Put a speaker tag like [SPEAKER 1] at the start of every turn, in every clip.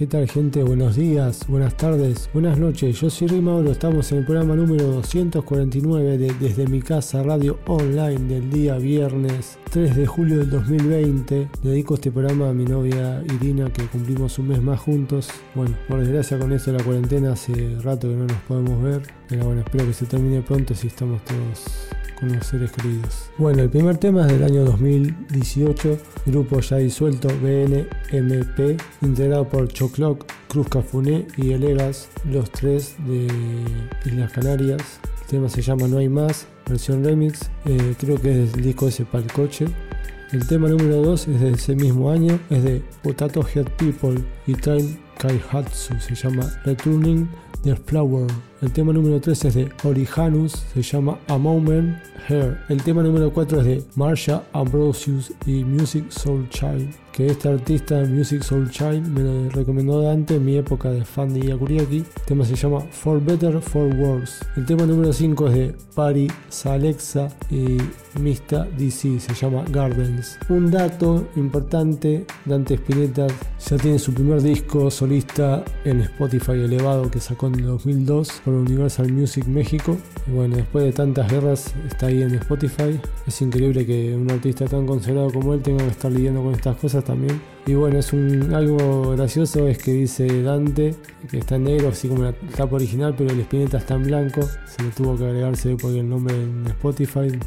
[SPEAKER 1] ¿qué tal gente? Buenos días, buenas tardes, buenas noches. Yo soy Rick Mauro, estamos en el programa número 249 de Desde mi casa Radio Online del día viernes 3 de julio del 2020. dedico este programa a mi novia Irina que cumplimos un mes más juntos. Bueno, por desgracia con esto de la cuarentena hace rato que no nos podemos ver, pero bueno, espero que se termine pronto si estamos todos con los seres queridos. Bueno, el primer tema es del año 2018, grupo ya disuelto BNMP, integrado por Choclock, Cruz Cafuné y Elegas, los tres de Islas Canarias. El tema se llama No hay más, versión remix, eh, creo que es del disco ese para el coche. El tema número 2 es de ese mismo año, es de Potato Head People y Time Kaihatsu, se llama Returning the Flower. El tema número 3 es de Orihanus, se llama A Moment Hair. El tema número 4 es de Marsha Ambrosius y Music Soul Child que este artista Music Soul Child me lo recomendó Dante en mi época de fan de Yakuriaki. El tema se llama For Better, For Worse. El tema número 5 es de Pari Salexa y Mista DC, se llama Gardens. Un dato importante, Dante Spinetta ya tiene su primer disco solista en Spotify elevado que sacó en 2002 Universal Music México. Y bueno, después de tantas guerras está ahí en Spotify. Es increíble que un artista tan considerado como él tenga que estar lidiando con estas cosas también. Y bueno, es un algo gracioso es que dice Dante, que está en negro, así como la tapa original, pero el espineta está en blanco. Se le tuvo que agregarse porque el nombre en Spotify del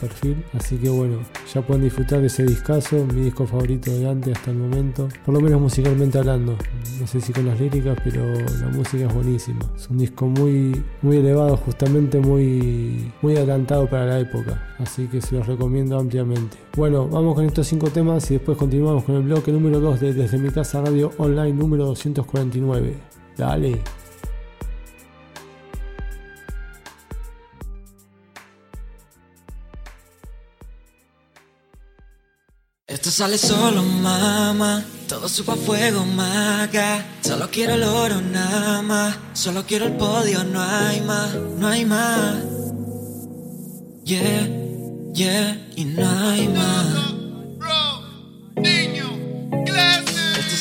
[SPEAKER 1] perfil. Así que bueno, ya pueden disfrutar de ese discazo, mi disco favorito de Dante hasta el momento. Por lo menos musicalmente hablando. No sé si con las líricas, pero la música es buenísima. Es un disco muy, muy elevado, justamente muy, muy adelantado para la época. Así que se los recomiendo ampliamente. Bueno, vamos con estos cinco temas y después continuamos con el bloque número 2 de Desde mi casa radio online número 249. Dale.
[SPEAKER 2] Esto sale solo, mamá. Todo supa fuego, maga. Solo quiero el oro, nada más. Solo quiero el podio, no hay más, no hay más. Yeah, yeah, y no hay más.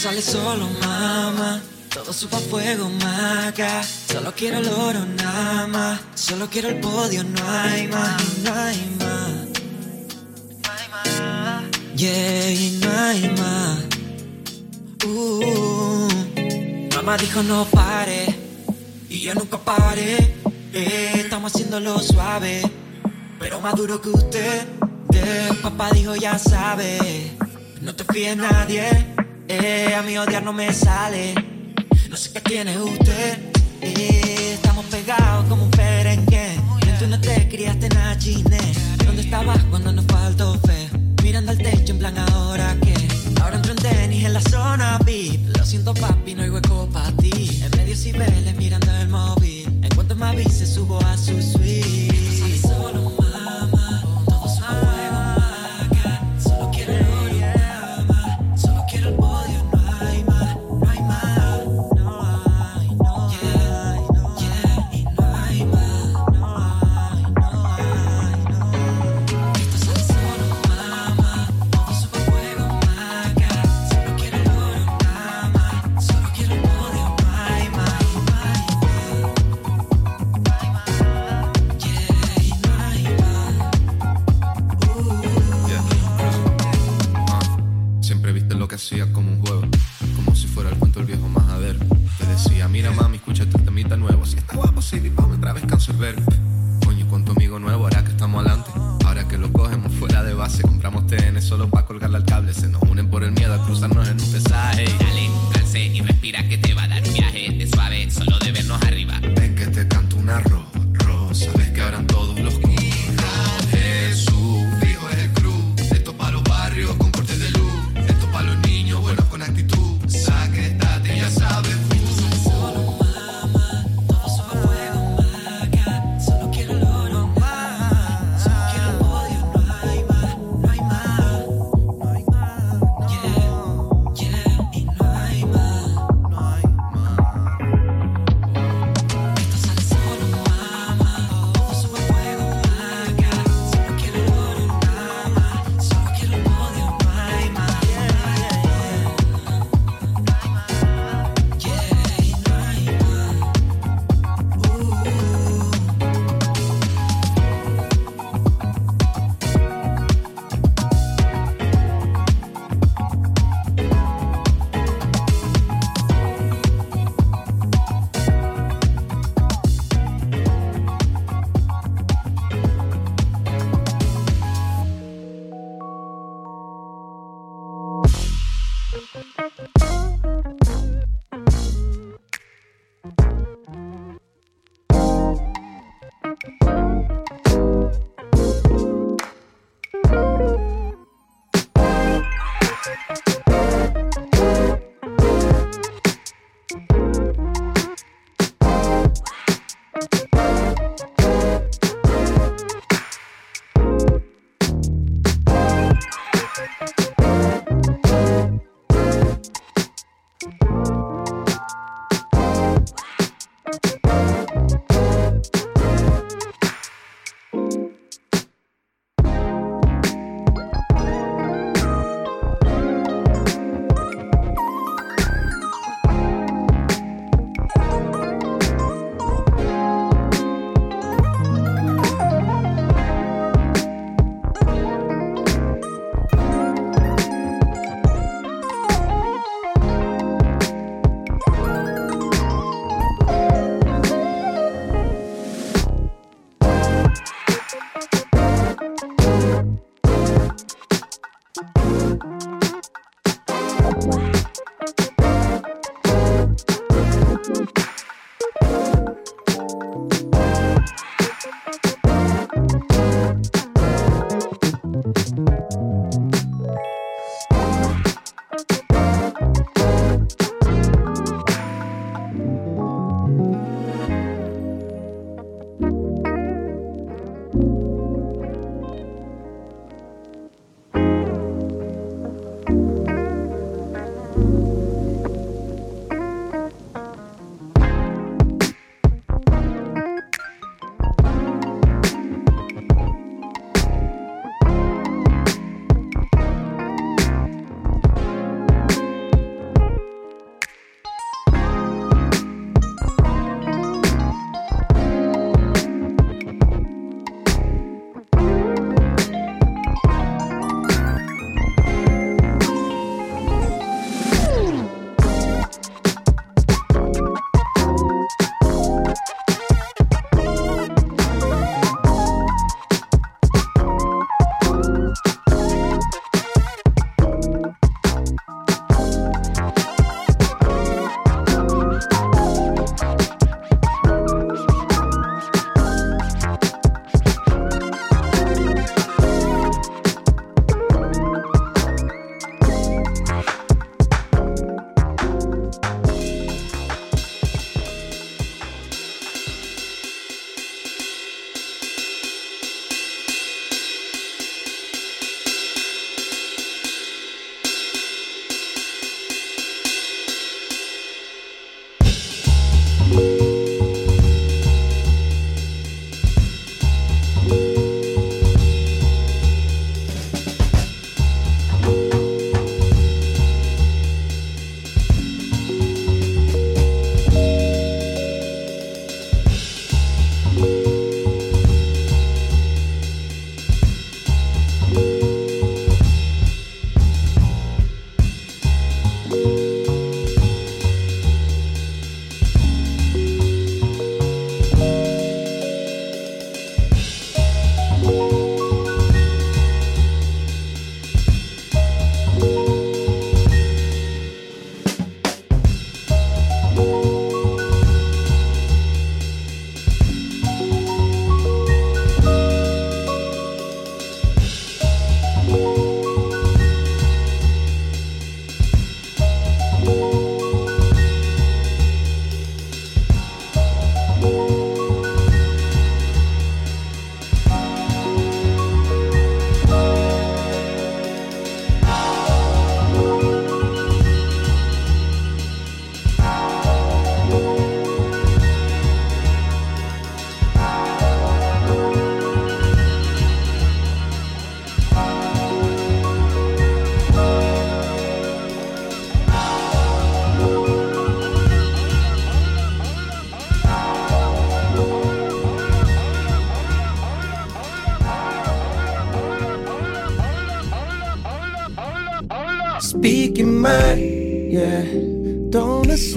[SPEAKER 2] Sale solo, mamá. Todo supa fuego, maga. Solo quiero el oro, nada más. Solo quiero el podio, no hay más, no hay más. Yeah, y no hay más. Uh, mamá dijo no pare. Y yo nunca paré. Eh, estamos haciéndolo suave. Pero más duro que usted. De, papá dijo ya sabe. No te fíes nadie. Eh, a mí odiar no me sale. No sé qué tiene usted. Eh, estamos pegados como un perenque. Tú no te criaste en la ¿Dónde estabas cuando nos faltó fe? Mirando al techo en plan ahora que Ahora entro en tenis en la zona VIP Lo siento papi, no hay hueco para ti En medio cibeles mirando el móvil En cuanto me avise subo a su suite
[SPEAKER 3] que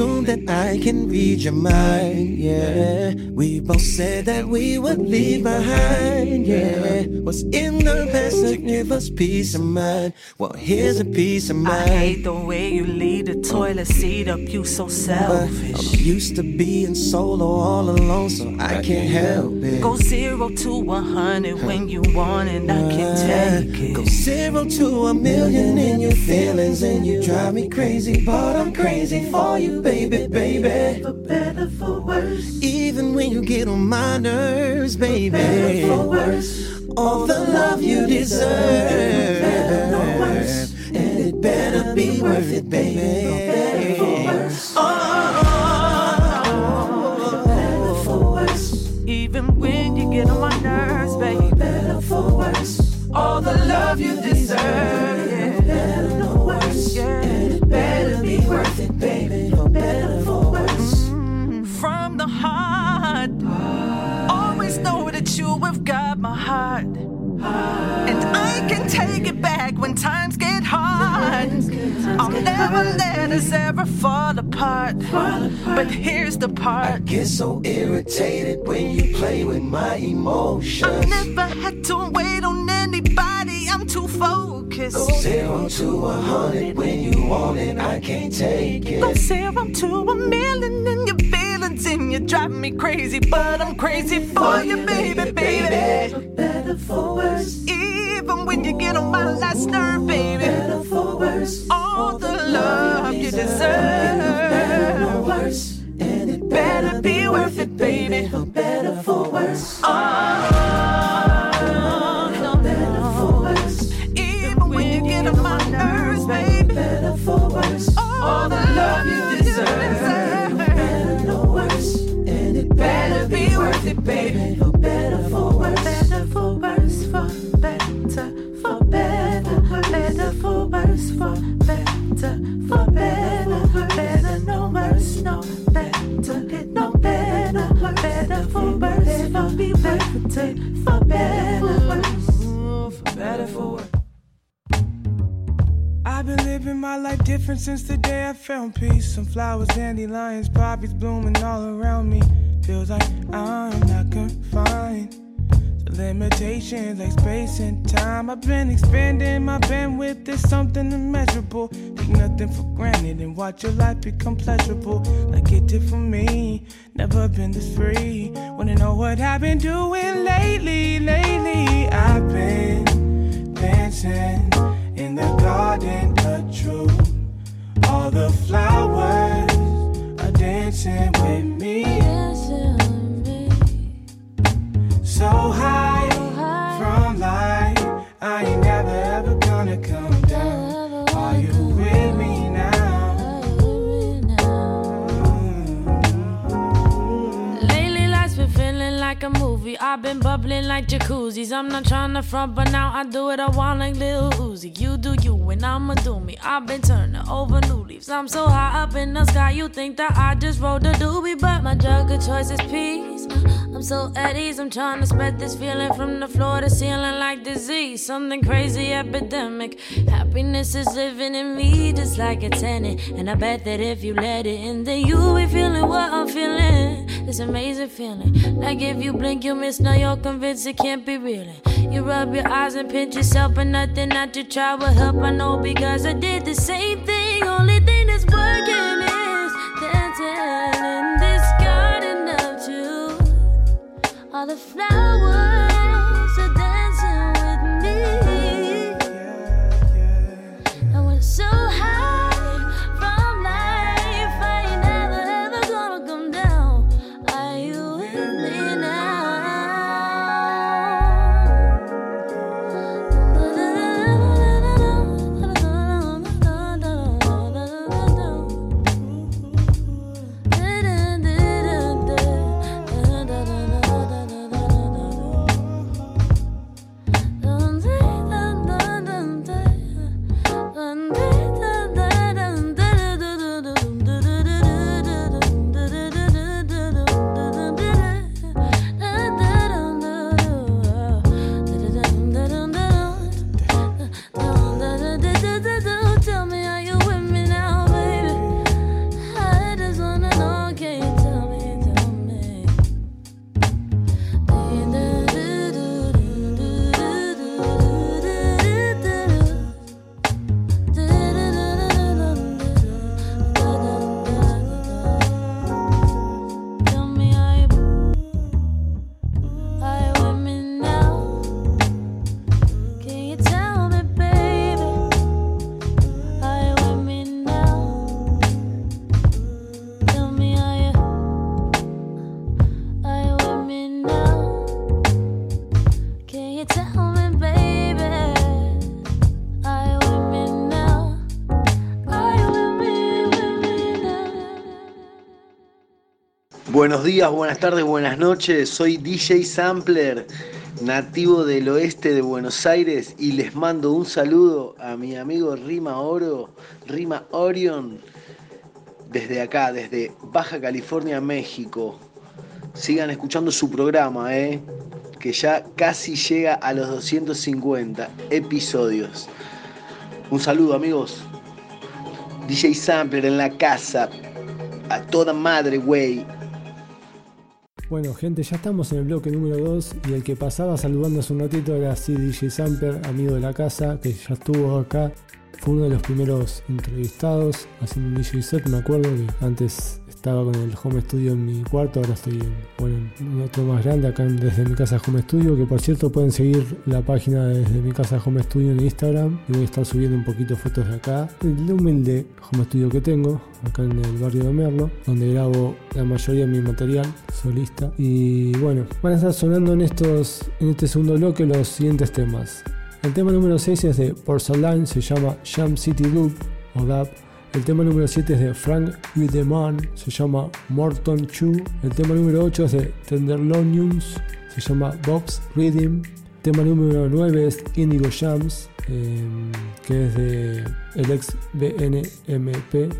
[SPEAKER 4] I can read your mind, yeah. We both said that we would leave behind, yeah. What's in the past to give us peace of mind? Well, here's a piece of mind.
[SPEAKER 5] I hate the way you leave the toilet seat up, you so selfish.
[SPEAKER 4] But I'm used to being solo all alone, so I can't help it.
[SPEAKER 5] Go zero to a hundred when you want it, I can take it.
[SPEAKER 4] Go zero to a million in your feelings, and you drive me crazy, but I'm crazy for you, baby, baby.
[SPEAKER 5] For better, for worse.
[SPEAKER 4] Even when you get on my nerves, baby. For better, for worse all the love you deserve. And it better be worth it, baby.
[SPEAKER 5] Oh, oh, oh, oh. even when you get on my nerves, baby.
[SPEAKER 4] Better for worse.
[SPEAKER 5] All the love you deserve. Take it back when times get hard. I'll never let us ever fall apart. But here's the part. I
[SPEAKER 4] get so irritated when you play with my emotions. I
[SPEAKER 5] never had to wait on anybody. I'm too focused.
[SPEAKER 4] Go zero to a hundred when you want it. I can't take it.
[SPEAKER 5] Go zero to a million and your feelings and you drive me crazy, but I'm crazy for you, baby, baby. Last nerve, baby.
[SPEAKER 6] Since the day I found peace. Some flowers, dandelions, poppies blooming all around me. Feels like I'm not confined to limitations like space and time. I've been expanding my bandwidth. There's something immeasurable. Take nothing for granted and watch your life become pleasurable. Like it did for me. Never been this free. Wanna know what I've been doing lately? Lately, I've been dancing
[SPEAKER 7] I've been bubbling like jacuzzis. I'm not trying to front, but now I do it. I want like Lil Uzi. You do you, and I'ma do me. I've been turning over new leaves. I'm so high up in the sky, you think that I just rode the doobie, but my drug of choice is peace. I'm so at ease. I'm trying to spread this feeling from the floor to ceiling like disease. Something crazy epidemic. Happiness is living in me just like a tenant. And I bet that if you let it in, then you'll be feeling what I'm feeling. This amazing feeling. Like if you blink, you miss. Now you're convinced it can't be real. You rub your eyes and pinch yourself, but nothing that you try will help. I know because I did the same thing. Only thing that's working All the flowers
[SPEAKER 8] Buenos días, buenas tardes, buenas noches. Soy DJ Sampler, nativo del oeste de Buenos Aires y les mando un saludo a mi amigo Rima Oro, Rima Orion, desde acá, desde Baja California, México. Sigan escuchando su programa, ¿eh? que ya casi llega a los 250 episodios. Un saludo amigos. DJ Sampler en la casa. A toda madre, güey.
[SPEAKER 1] Bueno, gente, ya estamos en el bloque número 2 y el que pasaba saludando hace un ratito era así DJ Samper, amigo de la casa, que ya estuvo acá. Fue uno de los primeros entrevistados haciendo un DJ set, me acuerdo que antes estaba con el home studio en mi cuarto, ahora estoy en, bueno, en otro más grande acá desde mi casa home studio, que por cierto pueden seguir la página desde mi casa home studio en Instagram y voy a estar subiendo un poquito fotos de acá, el humilde home studio que tengo, acá en el barrio de Merlo, donde grabo la mayoría de mi material solista y bueno, van a estar sonando en estos en este segundo bloque los siguientes temas. El tema número 6 es de Porcelain, se llama Jam City Loop o DAP. El tema número 7 es de Frank Wiedemann, se llama Morton Chu. El tema número 8 es de Tenderloins, se llama Bob's Rhythm. El tema número 9 es Indigo Jams, eh, que es de el ex BNMP.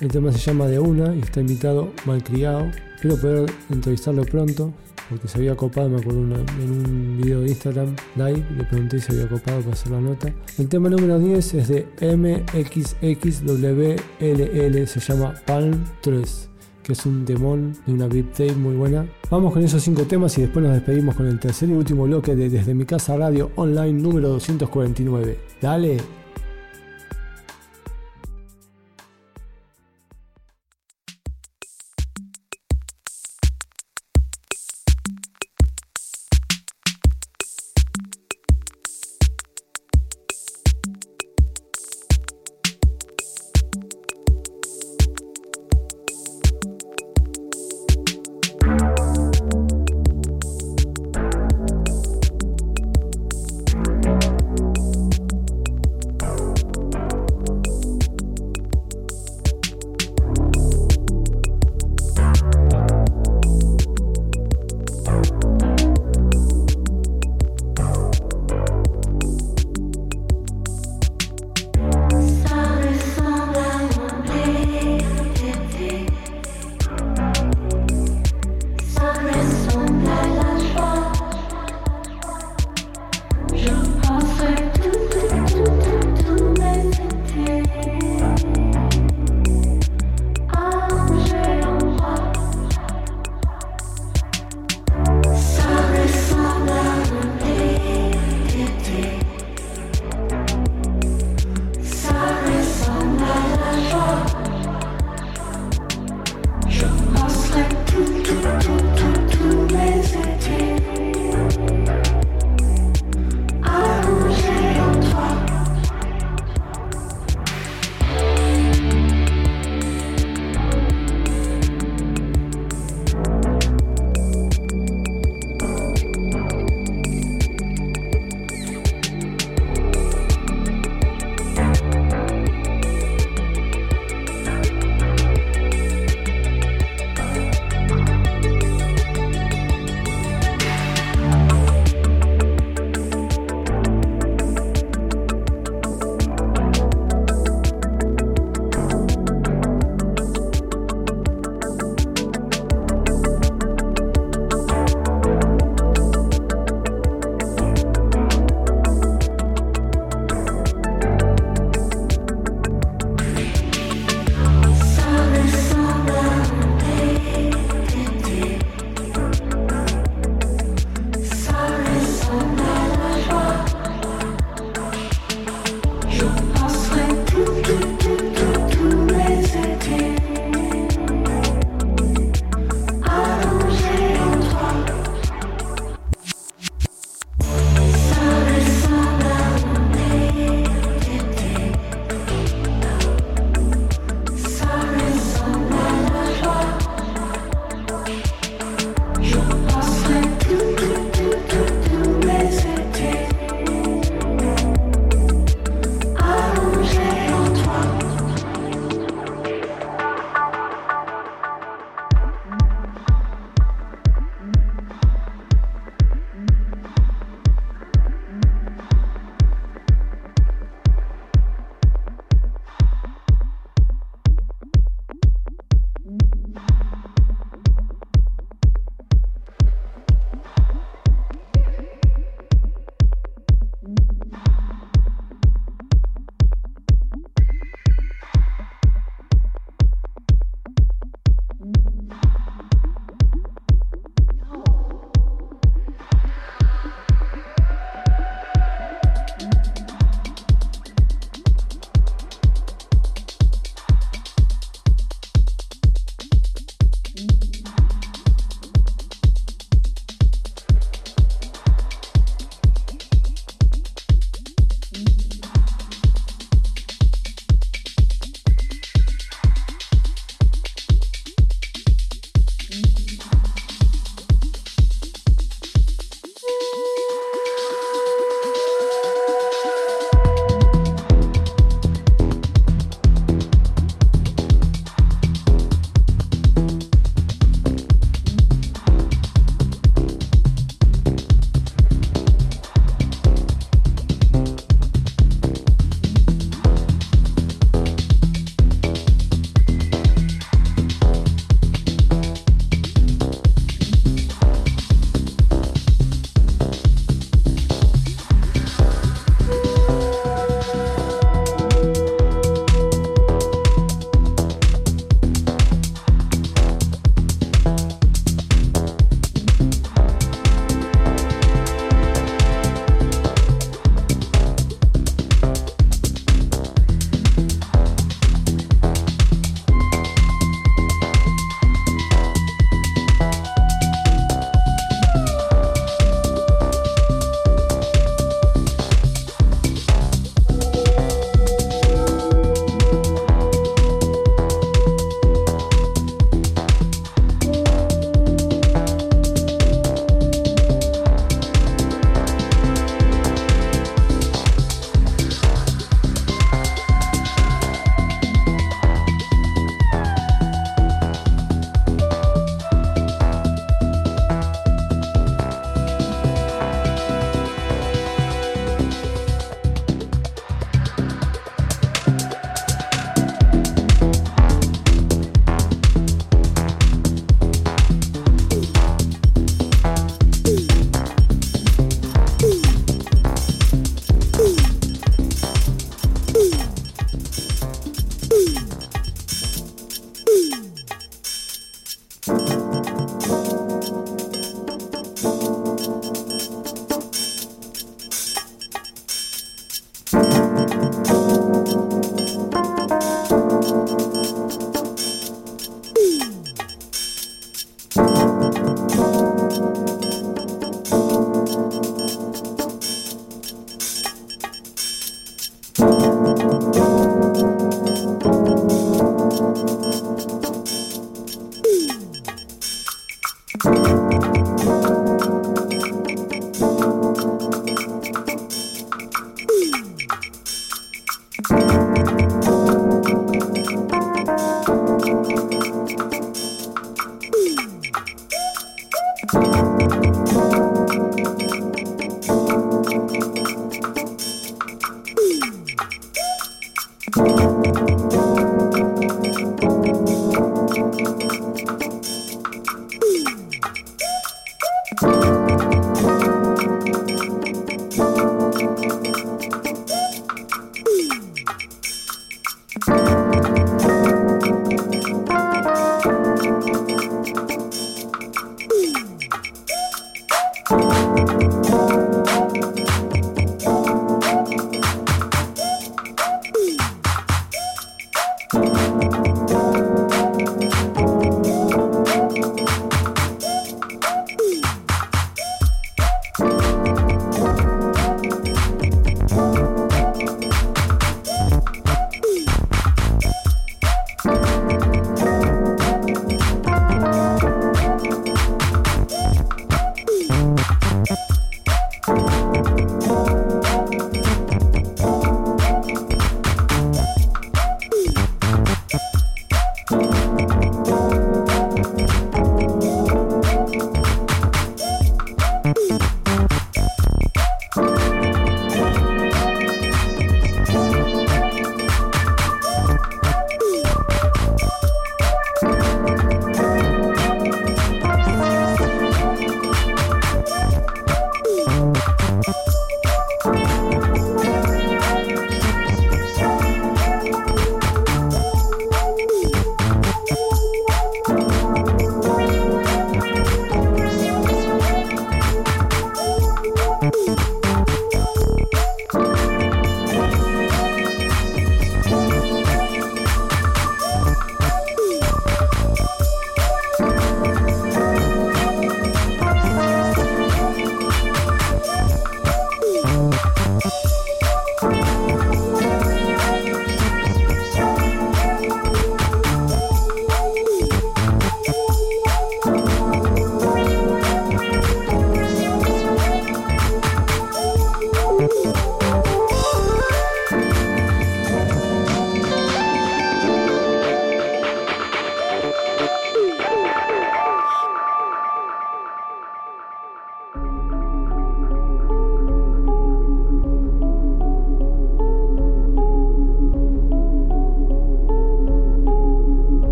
[SPEAKER 1] El tema se llama De Una y está invitado Malcriado. Espero poder entrevistarlo pronto porque se había copado, me acuerdo en un video de Instagram live, le pregunté si había copado para hacer la nota. El tema número 10 es de MXXWLL, se llama Palm 3 que es un demon de una VIP tape muy buena. Vamos con esos cinco temas y después nos despedimos con el tercer y último bloque de Desde mi casa radio online número 249. Dale.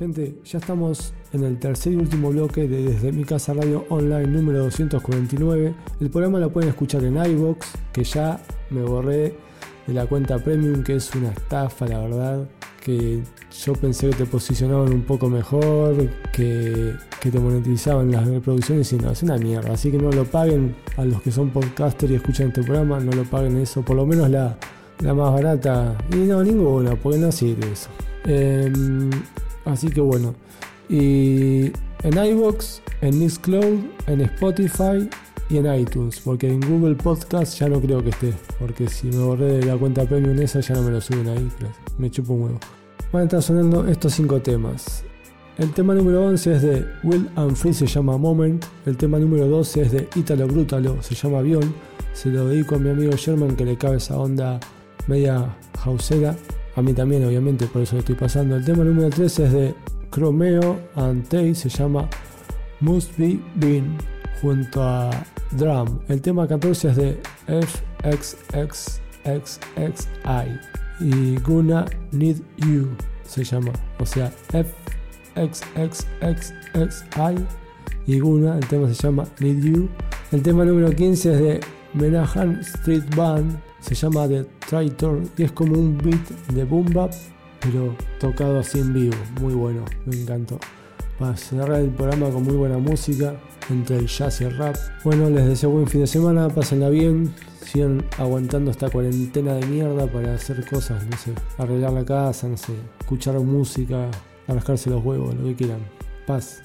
[SPEAKER 1] Gente, ya estamos en el tercer y último bloque de Desde mi casa radio online número 249. El programa lo pueden escuchar en iVoox, que ya me borré de la cuenta premium, que es una estafa la verdad, que yo pensé que te posicionaban un poco mejor, que, que te monetizaban las reproducciones y no, es una mierda. Así que no lo paguen a los que son podcasters y escuchan este programa, no lo paguen eso, por lo menos la, la más barata. Y no, ninguna, porque no sirve eso. Em, Así que bueno. Y en iBox, en Mixcloud, en Spotify y en iTunes. Porque en Google Podcast ya no creo que esté. Porque si me borré de la cuenta premium esa ya no me lo suben ahí. Me chupo un huevo. Van a estar sonando estos cinco temas. El tema número 11 es de Will and Free, se llama Moment. El tema número 12 es de Italo Brutalo, se llama Avión. Se lo dedico a mi amigo Sherman que le cabe esa onda media hausera. A mí también, obviamente, por eso lo estoy pasando. El tema número 13 es de Chromeo and Tay, se llama Must Be Been, junto a Drum. El tema 14 es de FXXXXI y Guna Need You, se llama. O sea, FXXXXI y Guna, el tema se llama Need You. El tema número 15 es de Menahan Street Band, se llama The Traitor y es como un beat de boom bap, pero tocado así en vivo. Muy bueno, me encantó. Para cerrar el programa con muy buena música, entre el jazz y el rap. Bueno, les deseo buen fin de semana, pásenla bien, sigan aguantando esta cuarentena de mierda para hacer cosas, no sé, arreglar la casa, no sé, escuchar música, arrascarse los huevos, lo que quieran. Paz.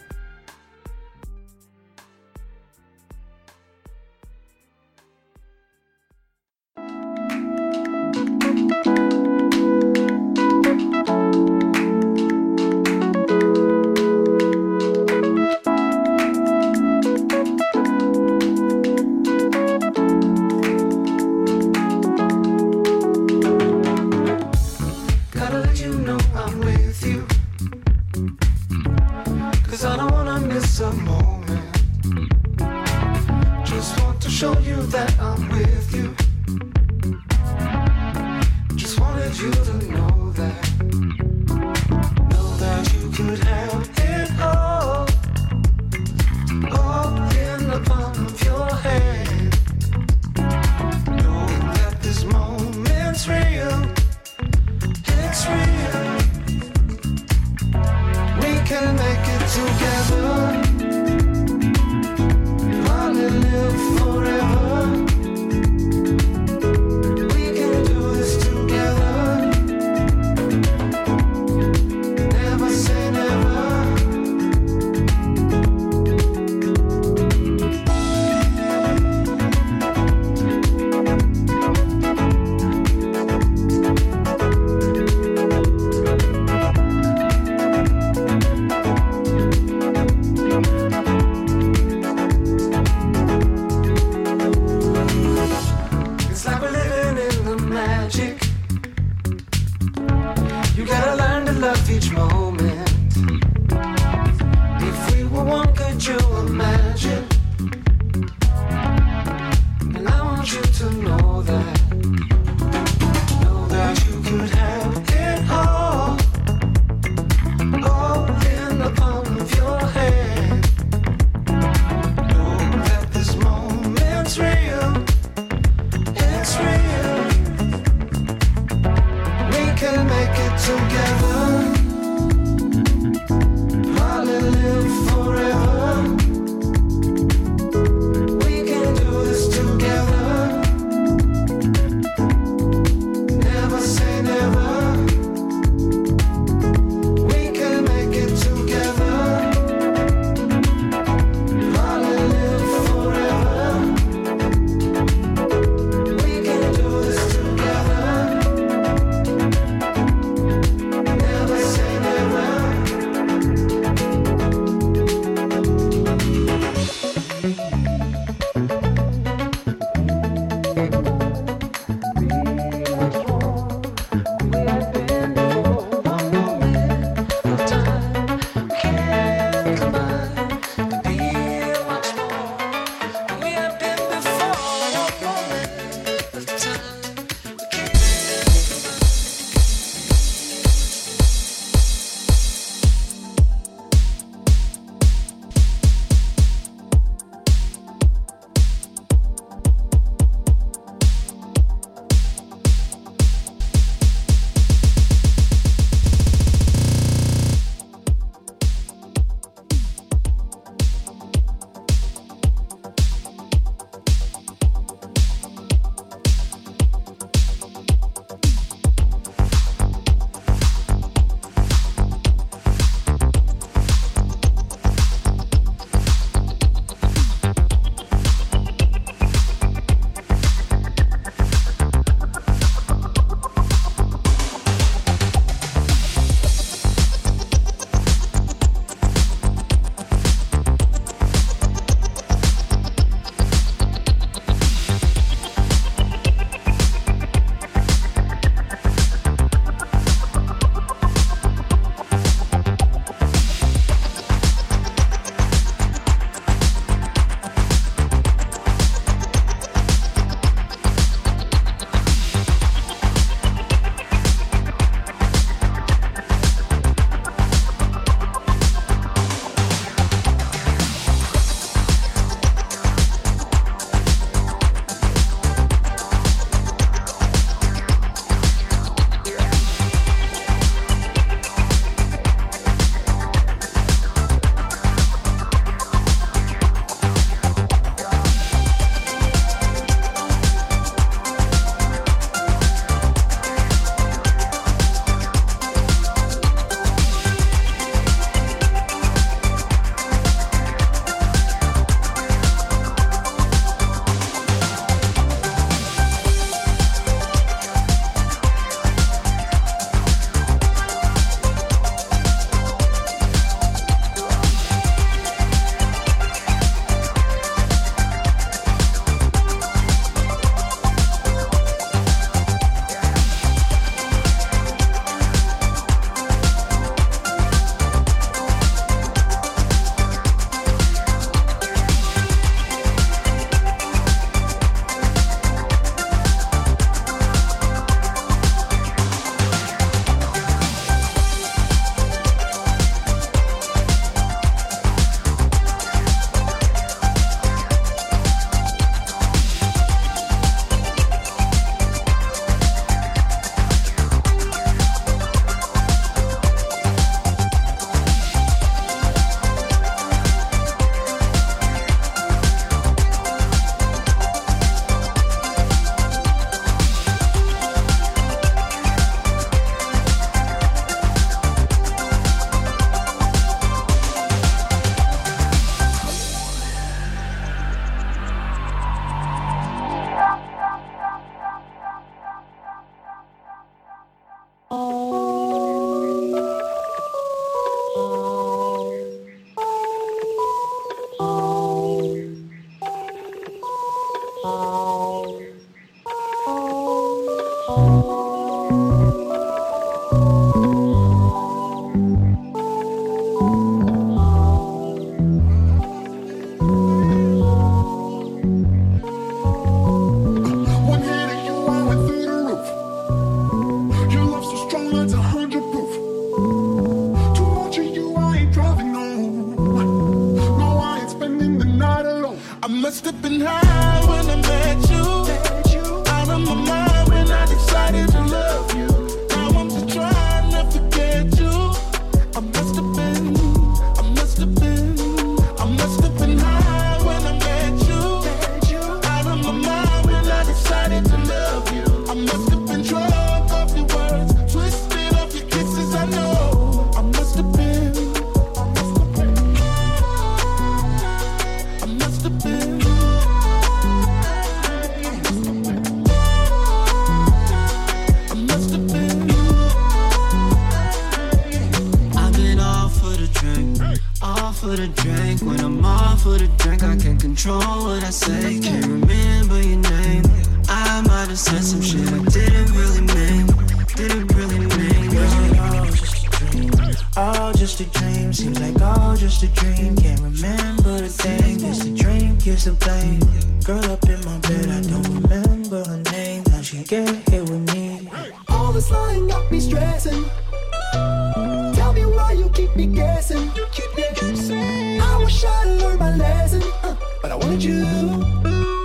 [SPEAKER 4] Wanted you.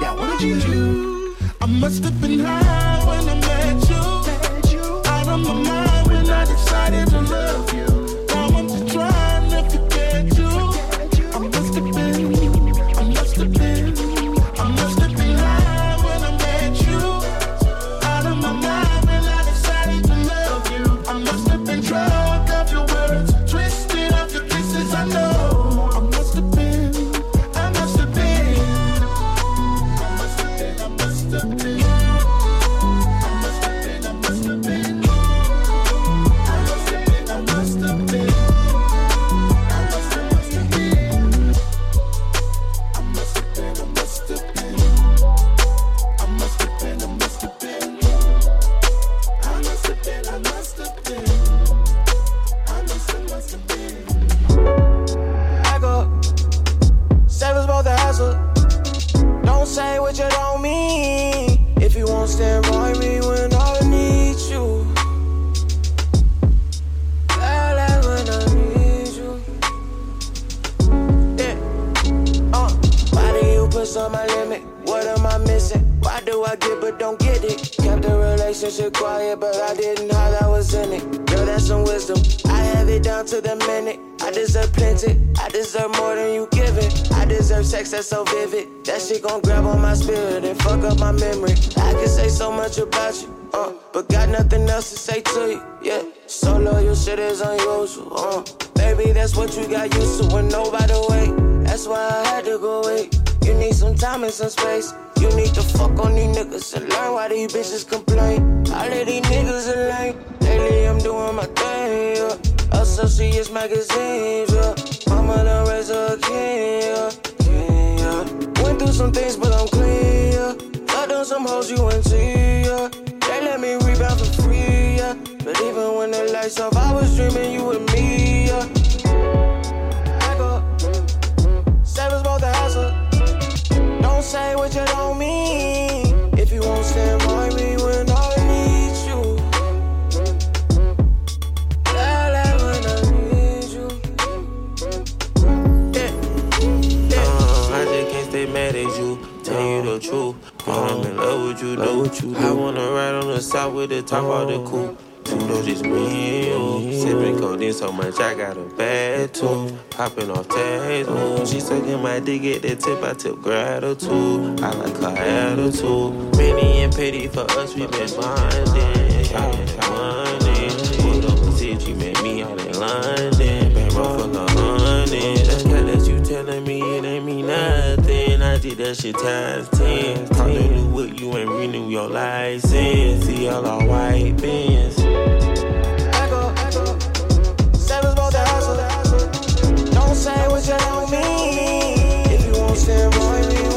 [SPEAKER 9] Yeah, I wanted you.
[SPEAKER 10] I must have been high when I met you. Out of my mind when I decided to love you.
[SPEAKER 11] That's so vivid. That shit gon' grab on my spirit and fuck up my memory. I can say so much about you, uh, but got nothing else to say to you. Yeah, solo your shit is unusual. Uh, baby, that's what you got used to when nobody wait. That's why I had to go wait. You need some time and some space. You need to fuck on these niggas and learn why these bitches complain. All of these niggas are lame. Lately I'm doing my thing, yeah. Associates magazines, yeah. Mama done raised a king, yeah. Some things, but I'm clean, yeah. Got on some hoes you ain't see, yeah. They let me rebound for free, yeah. But even when the lights off, I was dreaming you with me, yeah. Back up. Savings both the hassle. Don't say what you don't mean.
[SPEAKER 12] In love with you, though. I wanna ride on the south with the top of the coupe. Two know just me and you. Sipping codeine so much, I got a bad tooth. Popping off tags, ooh. She sucking my dick at the tip, I tip gratitude. I like her attitude. Many and petty for us, we been bonding. Counting money. Pulled up the city, she met me out in London. Did that shit times 10. Talk to you what you ain't renew your license. See all our white bins. Echo, echo. Sevens both. Don't say what you don't mean. If you won't say, me.